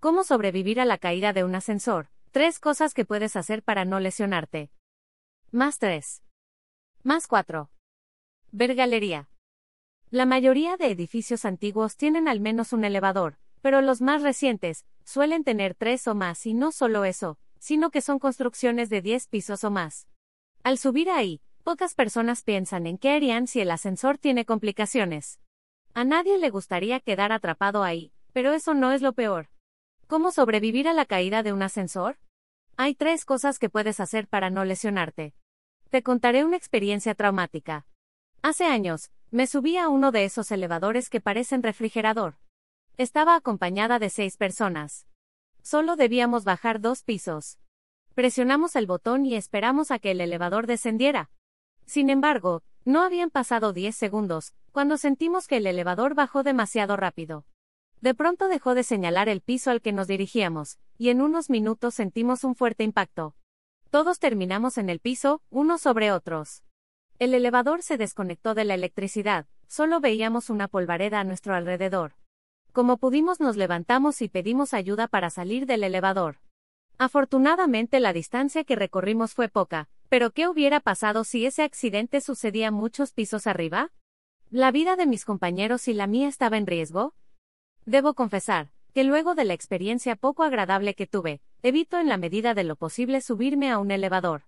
¿Cómo sobrevivir a la caída de un ascensor? Tres cosas que puedes hacer para no lesionarte. Más 3. Más 4. Ver galería. La mayoría de edificios antiguos tienen al menos un elevador, pero los más recientes suelen tener tres o más y no solo eso, sino que son construcciones de 10 pisos o más. Al subir ahí, pocas personas piensan en qué harían si el ascensor tiene complicaciones. A nadie le gustaría quedar atrapado ahí, pero eso no es lo peor. ¿Cómo sobrevivir a la caída de un ascensor? Hay tres cosas que puedes hacer para no lesionarte. Te contaré una experiencia traumática. Hace años, me subí a uno de esos elevadores que parecen refrigerador. Estaba acompañada de seis personas. Solo debíamos bajar dos pisos. Presionamos el botón y esperamos a que el elevador descendiera. Sin embargo, no habían pasado diez segundos, cuando sentimos que el elevador bajó demasiado rápido. De pronto dejó de señalar el piso al que nos dirigíamos, y en unos minutos sentimos un fuerte impacto. Todos terminamos en el piso, unos sobre otros. El elevador se desconectó de la electricidad, solo veíamos una polvareda a nuestro alrededor. Como pudimos nos levantamos y pedimos ayuda para salir del elevador. Afortunadamente la distancia que recorrimos fue poca, pero ¿qué hubiera pasado si ese accidente sucedía muchos pisos arriba? ¿La vida de mis compañeros y la mía estaba en riesgo? Debo confesar, que luego de la experiencia poco agradable que tuve, evito en la medida de lo posible subirme a un elevador.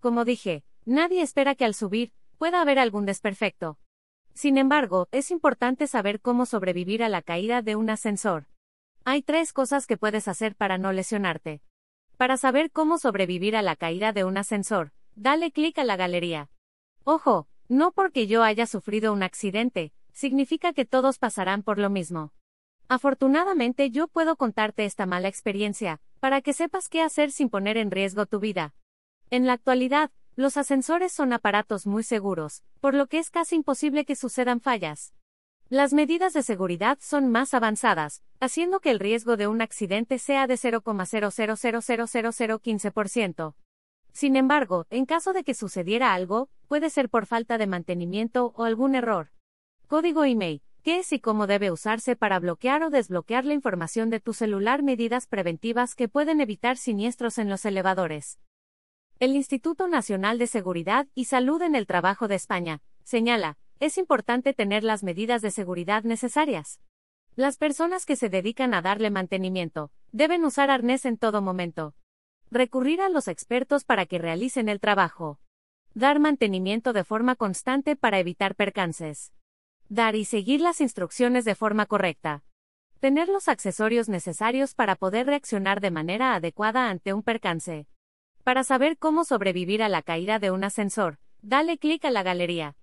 Como dije, nadie espera que al subir, pueda haber algún desperfecto. Sin embargo, es importante saber cómo sobrevivir a la caída de un ascensor. Hay tres cosas que puedes hacer para no lesionarte. Para saber cómo sobrevivir a la caída de un ascensor, dale clic a la galería. Ojo, no porque yo haya sufrido un accidente, significa que todos pasarán por lo mismo. Afortunadamente yo puedo contarte esta mala experiencia, para que sepas qué hacer sin poner en riesgo tu vida. En la actualidad, los ascensores son aparatos muy seguros, por lo que es casi imposible que sucedan fallas. Las medidas de seguridad son más avanzadas, haciendo que el riesgo de un accidente sea de 0,0000015%. Sin embargo, en caso de que sucediera algo, puede ser por falta de mantenimiento o algún error. Código email ¿Qué es y cómo debe usarse para bloquear o desbloquear la información de tu celular? Medidas preventivas que pueden evitar siniestros en los elevadores. El Instituto Nacional de Seguridad y Salud en el Trabajo de España señala, es importante tener las medidas de seguridad necesarias. Las personas que se dedican a darle mantenimiento deben usar arnés en todo momento. Recurrir a los expertos para que realicen el trabajo. Dar mantenimiento de forma constante para evitar percances. Dar y seguir las instrucciones de forma correcta. Tener los accesorios necesarios para poder reaccionar de manera adecuada ante un percance. Para saber cómo sobrevivir a la caída de un ascensor, dale clic a la galería.